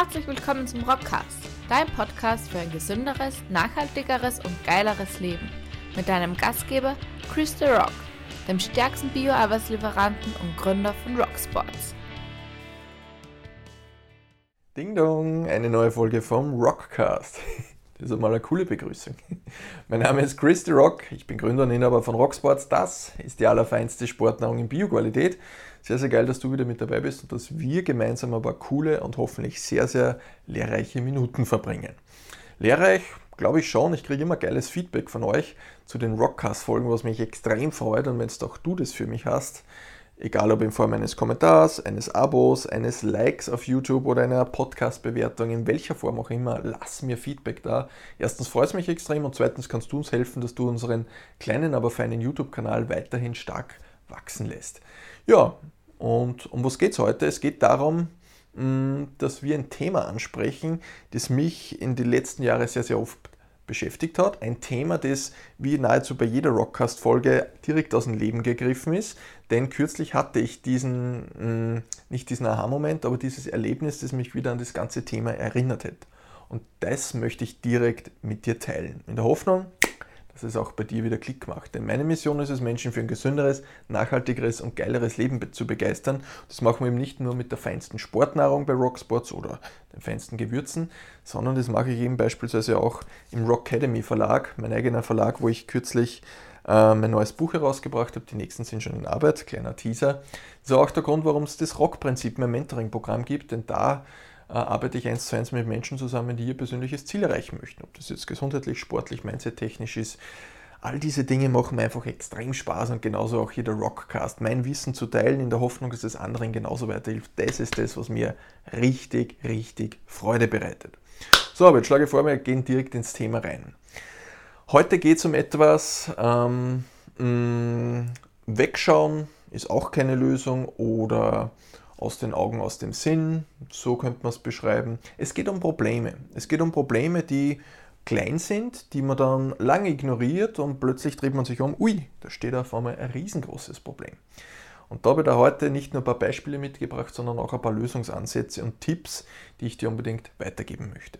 Herzlich willkommen zum Rockcast, dein Podcast für ein gesünderes, nachhaltigeres und geileres Leben. Mit deinem Gastgeber Chris The Rock, dem stärksten Bio-Arbeitslieferanten und Gründer von Rocksports. Ding Dong, eine neue Folge vom Rockcast. Das ist einmal eine coole Begrüßung. Mein Name ist Chris The Rock, ich bin Gründer und Inhaber von Rocksports. Das ist die allerfeinste Sportnahrung in Bioqualität. Sehr, sehr geil, dass du wieder mit dabei bist und dass wir gemeinsam aber coole und hoffentlich sehr, sehr lehrreiche Minuten verbringen. Lehrreich, glaube ich schon. Ich kriege immer geiles Feedback von euch zu den Rockcast-Folgen, was mich extrem freut. Und wenn es auch du das für mich hast, Egal ob in Form eines Kommentars, eines Abos, eines Likes auf YouTube oder einer Podcast-Bewertung, in welcher Form auch immer, lass mir Feedback da. Erstens freut es mich extrem und zweitens kannst du uns helfen, dass du unseren kleinen, aber feinen YouTube-Kanal weiterhin stark wachsen lässt. Ja, und um was geht es heute? Es geht darum, mm, dass wir ein Thema ansprechen, das mich in den letzten Jahren sehr, sehr oft beschäftigt hat. Ein Thema, das wie nahezu bei jeder Rockcast-Folge direkt aus dem Leben gegriffen ist. Denn kürzlich hatte ich diesen, mm, nicht diesen Aha-Moment, aber dieses Erlebnis, das mich wieder an das ganze Thema erinnert hat. Und das möchte ich direkt mit dir teilen. In der Hoffnung, dass es auch bei dir wieder Klick macht. Denn meine Mission ist es, Menschen für ein gesünderes, nachhaltigeres und geileres Leben zu begeistern. Das machen wir eben nicht nur mit der feinsten Sportnahrung bei Rocksports oder den feinsten Gewürzen, sondern das mache ich eben beispielsweise auch im Rock Academy Verlag, mein eigener Verlag, wo ich kürzlich äh, mein neues Buch herausgebracht habe. Die nächsten sind schon in Arbeit, kleiner Teaser. Das ist auch der Grund, warum es das Rock-Prinzip, mein Mentoring-Programm gibt, denn da arbeite ich eins zu eins mit Menschen zusammen, die ihr persönliches Ziel erreichen möchten. Ob das jetzt gesundheitlich, sportlich, mindset-technisch ist. All diese Dinge machen mir einfach extrem Spaß und genauso auch hier der Rockcast. Mein Wissen zu teilen in der Hoffnung, dass es anderen genauso weiterhilft. Das ist das, was mir richtig, richtig Freude bereitet. So, aber jetzt schlage ich vor, wir gehen direkt ins Thema rein. Heute geht es um etwas, ähm, mh, wegschauen ist auch keine Lösung oder aus den Augen, aus dem Sinn, so könnte man es beschreiben. Es geht um Probleme. Es geht um Probleme, die klein sind, die man dann lange ignoriert und plötzlich dreht man sich um, ui, da steht auf einmal ein riesengroßes Problem. Und da habe ich da heute nicht nur ein paar Beispiele mitgebracht, sondern auch ein paar Lösungsansätze und Tipps, die ich dir unbedingt weitergeben möchte.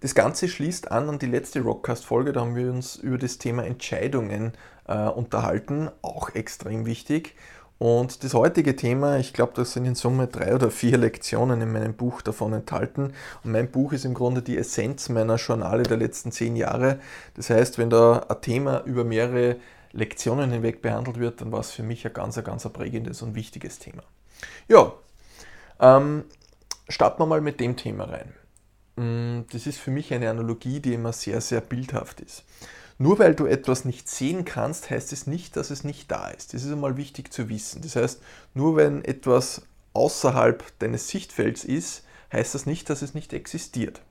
Das Ganze schließt an an die letzte Rockcast-Folge, da haben wir uns über das Thema Entscheidungen äh, unterhalten, auch extrem wichtig. Und das heutige Thema, ich glaube, das sind in Summe drei oder vier Lektionen in meinem Buch davon enthalten. Und mein Buch ist im Grunde die Essenz meiner Journale der letzten zehn Jahre. Das heißt, wenn da ein Thema über mehrere Lektionen hinweg behandelt wird, dann war es für mich ein ganz, ganz prägendes und wichtiges Thema. Ja, ähm, starten wir mal mit dem Thema rein. Mm, das ist für mich eine Analogie, die immer sehr, sehr bildhaft ist. Nur weil du etwas nicht sehen kannst, heißt es nicht, dass es nicht da ist. Das ist einmal wichtig zu wissen. Das heißt, nur wenn etwas außerhalb deines Sichtfelds ist, heißt das nicht, dass es nicht existiert.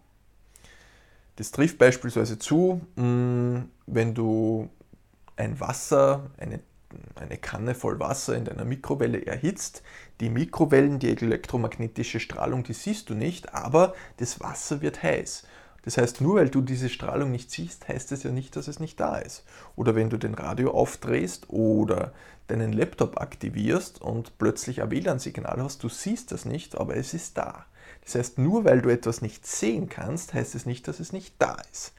Das trifft beispielsweise zu, mm, wenn du ein Wasser, eine, eine Kanne voll Wasser in deiner Mikrowelle erhitzt. Die Mikrowellen, die elektromagnetische Strahlung, die siehst du nicht, aber das Wasser wird heiß. Das heißt, nur weil du diese Strahlung nicht siehst, heißt es ja nicht, dass es nicht da ist. Oder wenn du den Radio aufdrehst oder deinen Laptop aktivierst und plötzlich ein WLAN-Signal hast, du siehst das nicht, aber es ist da. Das heißt, nur weil du etwas nicht sehen kannst, heißt es nicht, dass es nicht da ist.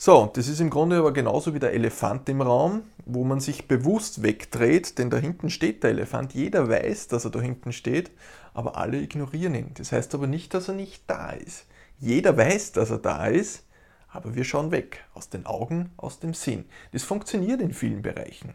So, das ist im Grunde aber genauso wie der Elefant im Raum, wo man sich bewusst wegdreht, denn da hinten steht der Elefant. Jeder weiß, dass er da hinten steht, aber alle ignorieren ihn. Das heißt aber nicht, dass er nicht da ist. Jeder weiß, dass er da ist, aber wir schauen weg. Aus den Augen, aus dem Sinn. Das funktioniert in vielen Bereichen.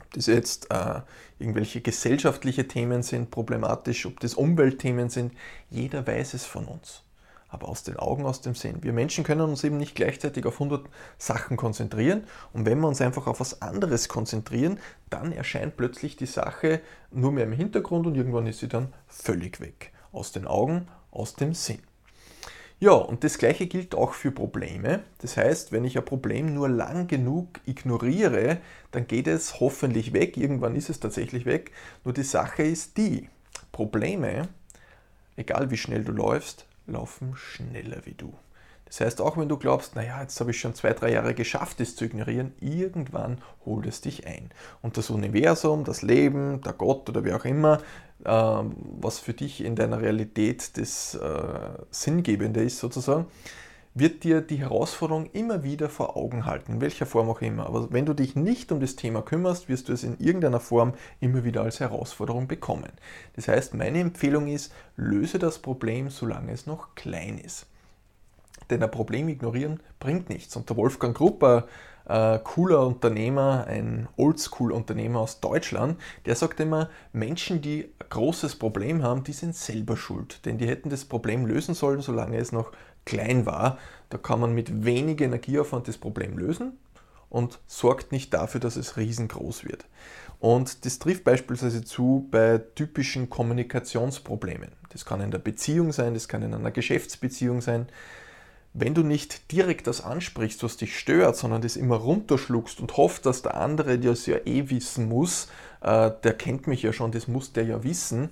Ob das jetzt äh, irgendwelche gesellschaftliche Themen sind, problematisch, ob das Umweltthemen sind, jeder weiß es von uns. Aber aus den Augen, aus dem Sinn. Wir Menschen können uns eben nicht gleichzeitig auf 100 Sachen konzentrieren. Und wenn wir uns einfach auf was anderes konzentrieren, dann erscheint plötzlich die Sache nur mehr im Hintergrund und irgendwann ist sie dann völlig weg. Aus den Augen, aus dem Sinn. Ja, und das gleiche gilt auch für Probleme. Das heißt, wenn ich ein Problem nur lang genug ignoriere, dann geht es hoffentlich weg. Irgendwann ist es tatsächlich weg. Nur die Sache ist die, Probleme, egal wie schnell du läufst, laufen schneller wie du. Das heißt, auch wenn du glaubst, naja, jetzt habe ich schon zwei, drei Jahre geschafft, es zu ignorieren, irgendwann holt es dich ein. Und das Universum, das Leben, der Gott oder wer auch immer, ähm, was für dich in deiner Realität das äh, Sinngebende ist sozusagen, wird dir die Herausforderung immer wieder vor Augen halten, in welcher Form auch immer. Aber wenn du dich nicht um das Thema kümmerst, wirst du es in irgendeiner Form immer wieder als Herausforderung bekommen. Das heißt, meine Empfehlung ist, löse das Problem, solange es noch klein ist. Denn ein Problem ignorieren bringt nichts. Und der Wolfgang Grupper, äh, cooler Unternehmer, ein Oldschool-Unternehmer aus Deutschland, der sagt immer, Menschen, die ein großes Problem haben, die sind selber schuld. Denn die hätten das Problem lösen sollen, solange es noch klein war. Da kann man mit wenig Energieaufwand das Problem lösen und sorgt nicht dafür, dass es riesengroß wird. Und das trifft beispielsweise zu bei typischen Kommunikationsproblemen. Das kann in der Beziehung sein, das kann in einer Geschäftsbeziehung sein wenn du nicht direkt das ansprichst, was dich stört, sondern das immer runterschluckst und hoffst, dass der andere das ja eh wissen muss, äh, der kennt mich ja schon, das muss der ja wissen,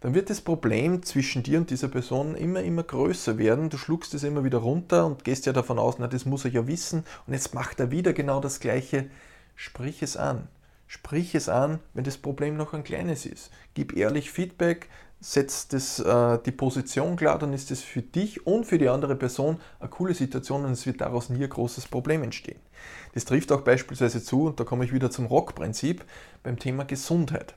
dann wird das Problem zwischen dir und dieser Person immer, immer größer werden. Du schluckst es immer wieder runter und gehst ja davon aus, na, das muss er ja wissen und jetzt macht er wieder genau das Gleiche. Sprich es an. Sprich es an, wenn das Problem noch ein kleines ist. Gib ehrlich Feedback, setzt das, äh, die Position klar, dann ist es für dich und für die andere Person eine coole Situation und es wird daraus nie ein großes Problem entstehen. Das trifft auch beispielsweise zu, und da komme ich wieder zum Rock-Prinzip, beim Thema Gesundheit.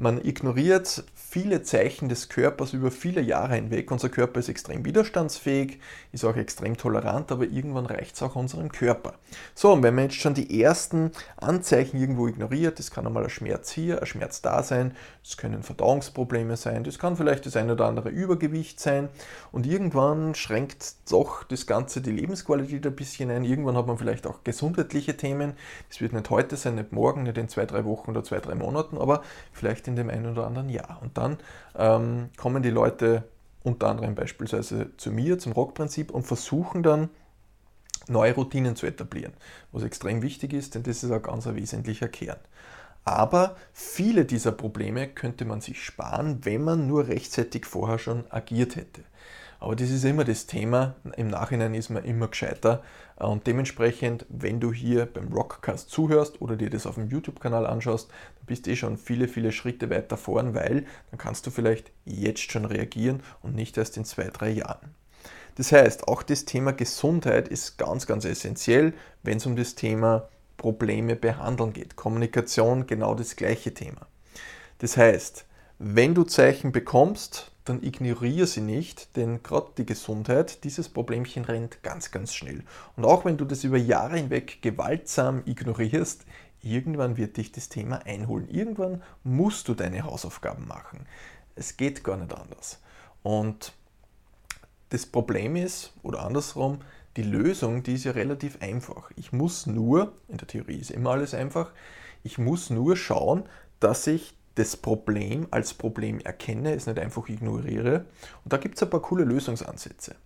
Man ignoriert viele Zeichen des Körpers über viele Jahre hinweg. Unser Körper ist extrem widerstandsfähig, ist auch extrem tolerant, aber irgendwann reicht es auch unserem Körper. So, und wenn man jetzt schon die ersten Anzeichen irgendwo ignoriert, das kann einmal ein Schmerz hier, ein Schmerz da sein, das können Verdauungsprobleme sein, das kann vielleicht das ein oder andere Übergewicht sein und irgendwann schränkt doch das Ganze die Lebensqualität ein bisschen ein. Irgendwann hat man vielleicht auch gesundheitliche Themen. Das wird nicht heute sein, nicht morgen, nicht in zwei, drei Wochen oder zwei, drei Monaten, aber vielleicht in dem einen oder anderen Jahr. Und dann ähm, kommen die Leute unter anderem beispielsweise zu mir, zum Rockprinzip und versuchen dann neue Routinen zu etablieren, was extrem wichtig ist, denn das ist ein ganz wesentlicher Kern. Aber viele dieser Probleme könnte man sich sparen, wenn man nur rechtzeitig vorher schon agiert hätte. Aber das ist immer das Thema. Im Nachhinein ist man immer gescheiter. Und dementsprechend, wenn du hier beim Rockcast zuhörst oder dir das auf dem YouTube-Kanal anschaust, dann bist du eh schon viele, viele Schritte weiter vorn, weil dann kannst du vielleicht jetzt schon reagieren und nicht erst in zwei, drei Jahren. Das heißt, auch das Thema Gesundheit ist ganz, ganz essentiell, wenn es um das Thema Probleme behandeln geht. Kommunikation genau das gleiche Thema. Das heißt, wenn du Zeichen bekommst, dann ignoriere sie nicht, denn gerade die Gesundheit, dieses Problemchen rennt ganz, ganz schnell. Und auch wenn du das über Jahre hinweg gewaltsam ignorierst, irgendwann wird dich das Thema einholen. Irgendwann musst du deine Hausaufgaben machen. Es geht gar nicht anders. Und das Problem ist, oder andersrum, die Lösung, die ist ja relativ einfach. Ich muss nur, in der Theorie ist immer alles einfach, ich muss nur schauen, dass ich das Problem als Problem erkenne, es nicht einfach ignoriere. Und da gibt es ein paar coole Lösungsansätze.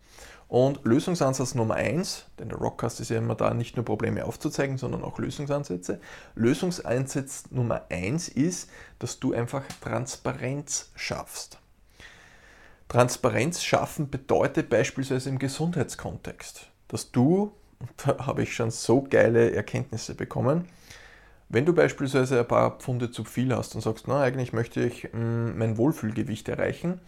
Und Lösungsansatz Nummer eins, denn der Rockcast ist ja immer da, nicht nur Probleme aufzuzeigen, sondern auch Lösungsansätze. Lösungsansatz Nummer eins ist, dass du einfach Transparenz schaffst. Transparenz schaffen bedeutet beispielsweise im Gesundheitskontext, dass du, und da habe ich schon so geile Erkenntnisse bekommen, wenn du beispielsweise ein paar Pfunde zu viel hast und sagst, na, eigentlich möchte ich mm, mein Wohlfühlgewicht erreichen,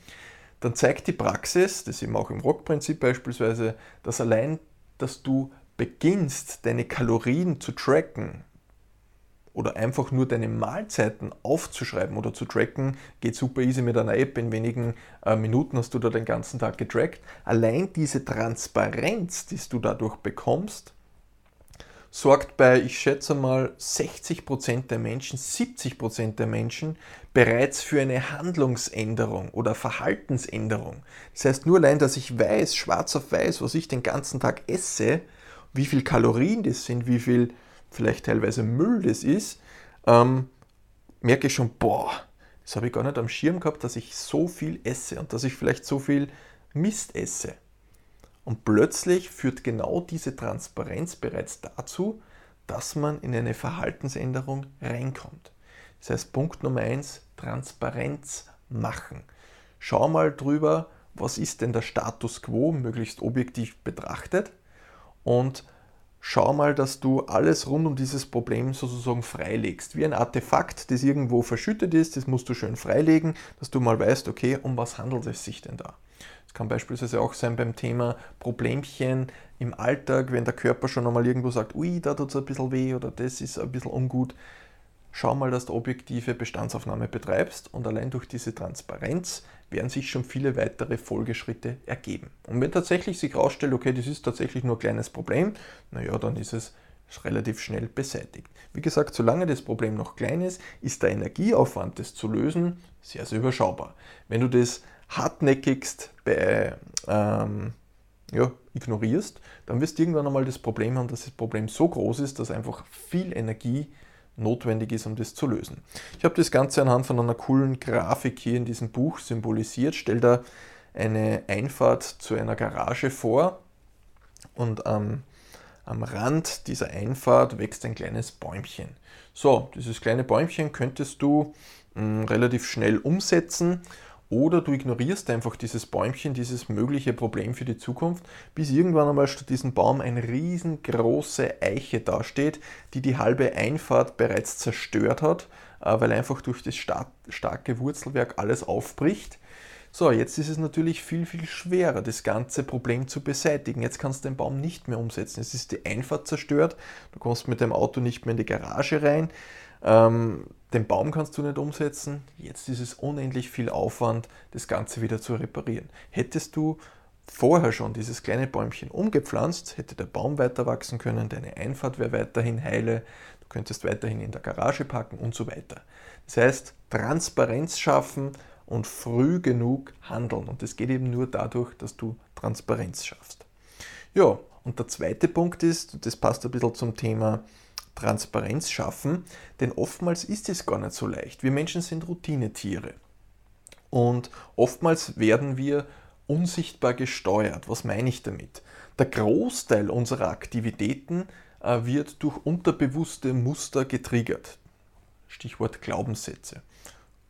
dann zeigt die Praxis, das eben auch im Rockprinzip beispielsweise, dass allein, dass du beginnst, deine Kalorien zu tracken oder einfach nur deine Mahlzeiten aufzuschreiben oder zu tracken, geht super easy mit einer App. In wenigen äh, Minuten hast du da den ganzen Tag getrackt. Allein diese Transparenz, die du dadurch bekommst, sorgt bei, ich schätze mal, 60% der Menschen, 70% der Menschen bereits für eine Handlungsänderung oder Verhaltensänderung. Das heißt, nur allein, dass ich weiß, schwarz auf weiß, was ich den ganzen Tag esse, wie viel Kalorien das sind, wie viel vielleicht teilweise Müll das ist, ähm, merke ich schon, boah, das habe ich gar nicht am Schirm gehabt, dass ich so viel esse und dass ich vielleicht so viel Mist esse. Und plötzlich führt genau diese Transparenz bereits dazu, dass man in eine Verhaltensänderung reinkommt. Das heißt, Punkt Nummer eins: Transparenz machen. Schau mal drüber, was ist denn der Status quo, möglichst objektiv betrachtet, und schau mal, dass du alles rund um dieses Problem sozusagen freilegst. Wie ein Artefakt, das irgendwo verschüttet ist, das musst du schön freilegen, dass du mal weißt, okay, um was handelt es sich denn da? Kann beispielsweise auch sein beim Thema Problemchen im Alltag, wenn der Körper schon einmal irgendwo sagt, ui, da tut es ein bisschen weh oder das ist ein bisschen ungut. Schau mal, dass du objektive Bestandsaufnahme betreibst und allein durch diese Transparenz werden sich schon viele weitere Folgeschritte ergeben. Und wenn tatsächlich sich herausstellt, okay, das ist tatsächlich nur ein kleines Problem, naja, dann ist es relativ schnell beseitigt. Wie gesagt, solange das Problem noch klein ist, ist der Energieaufwand, das zu lösen, sehr, sehr überschaubar. Wenn du das hartnäckigst bei, ähm, ja, ignorierst, dann wirst du irgendwann einmal das Problem haben, dass das Problem so groß ist, dass einfach viel Energie notwendig ist, um das zu lösen. Ich habe das Ganze anhand von einer coolen Grafik hier in diesem Buch symbolisiert. Stell da eine Einfahrt zu einer Garage vor und am, am Rand dieser Einfahrt wächst ein kleines Bäumchen. So, dieses kleine Bäumchen könntest du mh, hm, relativ schnell umsetzen oder du ignorierst einfach dieses Bäumchen, dieses mögliche Problem für die Zukunft, bis irgendwann einmal statt diesem Baum eine riesengroße Eiche dasteht, die die halbe Einfahrt bereits zerstört hat, äh, weil einfach durch das starke Wurzelwerk alles aufbricht. So, jetzt ist es natürlich viel, viel schwerer, das ganze Problem zu beseitigen. Jetzt kannst du den Baum nicht mehr umsetzen. Es ist die Einfahrt zerstört, du kommst mit dem Auto nicht mehr in die Garage rein. Ähm, den Baum kannst du nicht umsetzen. Jetzt ist es unendlich viel Aufwand, das Ganze wieder zu reparieren. Hättest du vorher schon dieses kleine Bäumchen umgepflanzt, hätte der Baum weiter wachsen können, deine Einfahrt wäre weiterhin heile, du könntest weiterhin in der Garage packen und so weiter. Das heißt, Transparenz schaffen und früh genug handeln. Und das geht eben nur dadurch, dass du Transparenz schaffst. Ja, und der zweite Punkt ist, das passt ein bisschen zum Thema Transparenz schaffen, denn oftmals ist es gar nicht so leicht. Wir Menschen sind Routinetiere und oftmals werden wir unsichtbar gesteuert. Was meine ich damit? Der Großteil unserer Aktivitäten äh, wird durch unterbewusste Muster getriggert. Stichwort Glaubenssätze.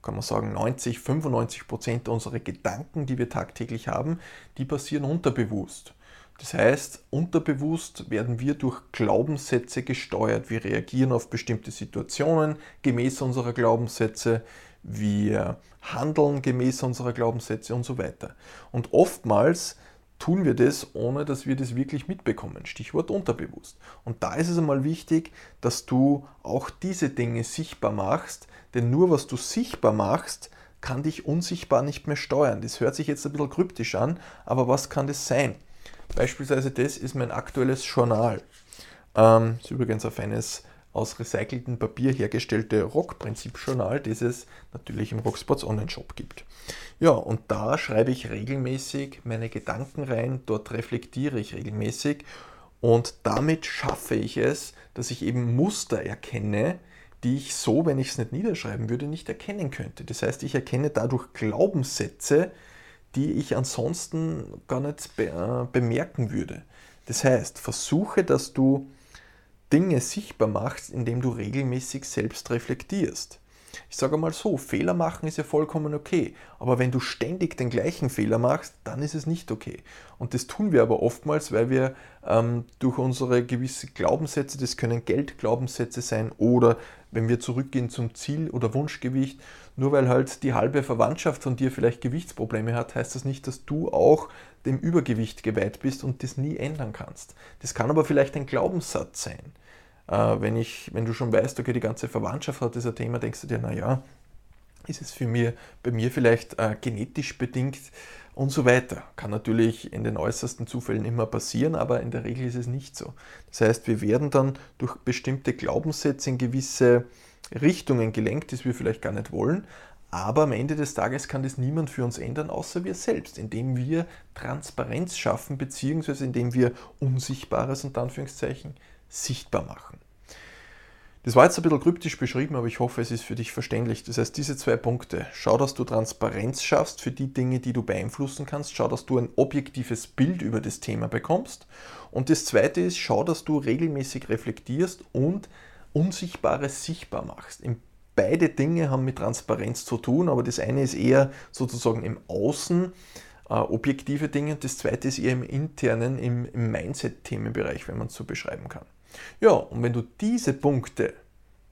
Kann man sagen, 90, 95 Prozent unserer Gedanken, die wir tagtäglich haben, die passieren unterbewusst. Das heißt, unterbewusst werden wir durch Glaubenssätze gesteuert. Wir reagieren auf bestimmte Situationen gemäß unserer Glaubenssätze, wir handeln gemäß unserer Glaubenssätze und so weiter. Und oftmals tun wir das, ohne dass wir das wirklich mitbekommen. Stichwort unterbewusst. Und da ist es einmal wichtig, dass du auch diese Dinge sichtbar machst, denn nur was du sichtbar machst, kann dich unsichtbar nicht mehr steuern. Das hört sich jetzt ein bisschen kryptisch an, aber was kann das sein? Beispielsweise das ist mein aktuelles Journal. Ähm, ist übrigens auf eines aus recyceltem Papier hergestellte Rock-Prinzip-Journal, das es natürlich im Rockspots Online-Shop gibt. Ja, und da schreibe ich regelmäßig meine Gedanken rein, dort reflektiere ich regelmäßig und damit schaffe ich es, dass ich eben Muster erkenne, die ich so, wenn ich es nicht niederschreiben würde, nicht erkennen könnte. Das heißt, ich erkenne dadurch Glaubenssätze, die ich ansonsten gar nicht be äh, bemerken würde. Das heißt, versuche, dass du Dinge sichtbar machst, indem du regelmäßig selbst reflektierst. Ich sage mal so, Fehler machen ist ja vollkommen okay, aber wenn du ständig den gleichen Fehler machst, dann ist es nicht okay. Und das tun wir aber oftmals, weil wir ähm, durch unsere gewisse Glaubenssätze, das können Geldglaubenssätze sein oder wenn wir zurückgehen zum Ziel oder Wunschgewicht, nur weil halt die halbe Verwandtschaft von dir vielleicht Gewichtsprobleme hat, heißt das nicht, dass du auch dem Übergewicht geweiht bist und das nie ändern kannst. Das kann aber vielleicht ein Glaubenssatz sein. Äh, wenn, ich, wenn du schon weißt, okay, die ganze Verwandtschaft hat dieser Thema, denkst du dir, naja, ist es für mir, bei mir vielleicht äh, genetisch bedingt und so weiter. Kann natürlich in den äußersten Zufällen immer passieren, aber in der Regel ist es nicht so. Das heißt, wir werden dann durch bestimmte Glaubenssätze in gewisse Richtungen gelenkt, die wir vielleicht gar nicht wollen. Aber am Ende des Tages kann das niemand für uns ändern, außer wir selbst, indem wir Transparenz schaffen, beziehungsweise indem wir Unsichtbares und Anführungszeichen sichtbar machen. Das war jetzt ein bisschen kryptisch beschrieben, aber ich hoffe, es ist für dich verständlich. Das heißt, diese zwei Punkte. Schau, dass du Transparenz schaffst für die Dinge, die du beeinflussen kannst. Schau, dass du ein objektives Bild über das Thema bekommst. Und das zweite ist, schau, dass du regelmäßig reflektierst und Unsichtbares sichtbar machst. Beide Dinge haben mit Transparenz zu tun, aber das eine ist eher sozusagen im Außen äh, objektive Dinge. Und das zweite ist eher im internen, im, im Mindset-Themenbereich, wenn man es so beschreiben kann. Ja, und wenn du diese Punkte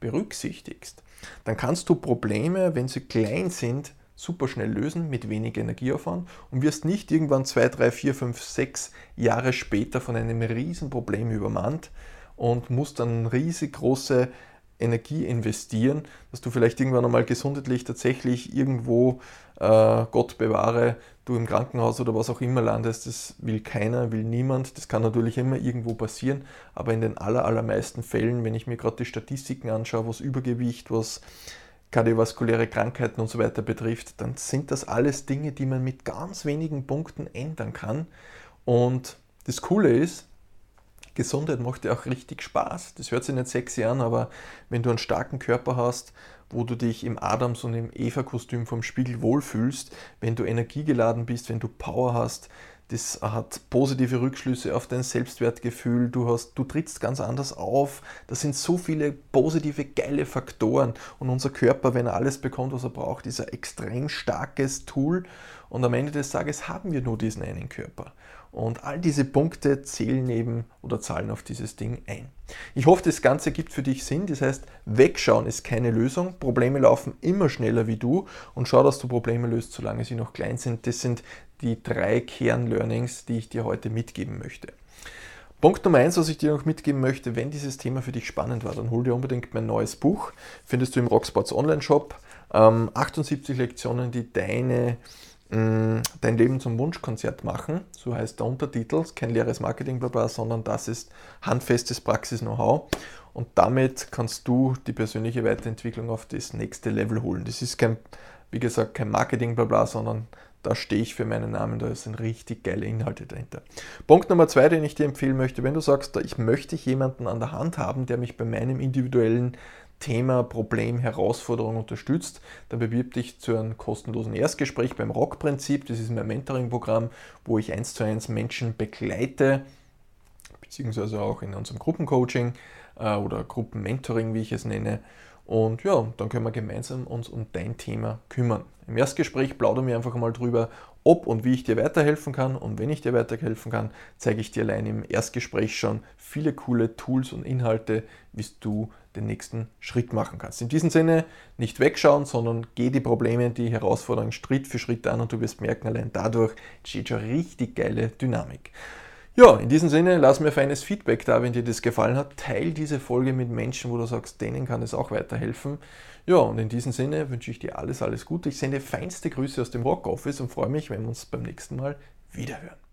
berücksichtigst, dann kannst du Probleme, wenn sie klein sind, super schnell lösen mit wenig Energieaufwand und wirst nicht irgendwann zwei, drei, vier, fünf, sechs Jahre später von einem riesen Problem übermannt und musst dann riesig große Energie investieren, dass du vielleicht irgendwann einmal gesundheitlich tatsächlich irgendwo, äh, Gott bewahre, du im Krankenhaus oder was auch immer landest. Das will keiner, will niemand. Das kann natürlich immer irgendwo passieren, aber in den aller, allermeisten Fällen, wenn ich mir gerade die Statistiken anschaue, was Übergewicht, was kardiovaskuläre Krankheiten und so weiter betrifft, dann sind das alles Dinge, die man mit ganz wenigen Punkten ändern kann. Und das Coole ist, Gesundheit macht ja auch richtig Spaß. Das hört sich nicht sexy an, aber wenn du einen starken Körper hast, wo du dich im Adams- und im Eva-Kostüm vom Spiegel wohlfühlst, wenn du energiegeladen bist, wenn du Power hast, das hat positive Rückschlüsse auf dein Selbstwertgefühl, du, hast, du trittst ganz anders auf. Das sind so viele positive, geile Faktoren. Und unser Körper, wenn er alles bekommt, was er braucht, ist ein extrem starkes Tool. Und am Ende des Tages haben wir nur diesen einen Körper. Und all diese Punkte zählen eben oder zahlen auf dieses Ding ein. Ich hoffe, das Ganze gibt für dich Sinn. Das heißt, wegschauen ist keine Lösung. Probleme laufen immer schneller wie du und schau, dass du Probleme löst, solange sie noch klein sind. Das sind die drei Kernlearnings, die ich dir heute mitgeben möchte. Punkt Nummer eins, was ich dir noch mitgeben möchte, wenn dieses Thema für dich spannend war, dann hol dir unbedingt mein neues Buch. Findest du im Rocksports Online Shop. 78 ähm, Lektionen, die deine dein Leben zum Wunschkonzert machen, so heißt der Untertitel, kein leeres Marketing, bla sondern das ist handfestes Praxis-Know-how und damit kannst du die persönliche Weiterentwicklung auf das nächste Level holen. Das ist kein, wie gesagt, kein Marketing, bla sondern da stehe ich für meinen Namen, da sind richtig geile Inhalte dahinter. Punkt Nummer zwei, den ich dir empfehlen möchte, wenn du sagst, ich möchte jemanden an der Hand haben, der mich bei meinem individuellen Thema, Problem, Herausforderung unterstützt, dann bewirb dich zu einem kostenlosen Erstgespräch beim Rock-Prinzip. Das ist mein Mentoring-Programm, wo ich eins zu eins Menschen begleite, beziehungsweise auch in unserem Gruppencoaching äh, oder Gruppenmentoring, wie ich es nenne. Und ja, dann können wir gemeinsam uns um dein Thema kümmern. Im Erstgespräch plaudern wir einfach mal drüber, ob und wie ich dir weiterhelfen kann. Und wenn ich dir weiterhelfen kann, zeige ich dir allein im Erstgespräch schon viele coole Tools und Inhalte, wie du den nächsten Schritt machen kannst. In diesem Sinne nicht wegschauen, sondern geh die Probleme, die Herausforderungen Schritt für Schritt an und du wirst merken, allein dadurch entsteht schon richtig geile Dynamik. Ja, in diesem Sinne, lass mir feines Feedback da, wenn dir das gefallen hat. Teil diese Folge mit Menschen, wo du sagst, denen kann es auch weiterhelfen. Ja, und in diesem Sinne wünsche ich dir alles, alles Gute. Ich sende feinste Grüße aus dem Rock Office und freue mich, wenn wir uns beim nächsten Mal wiederhören.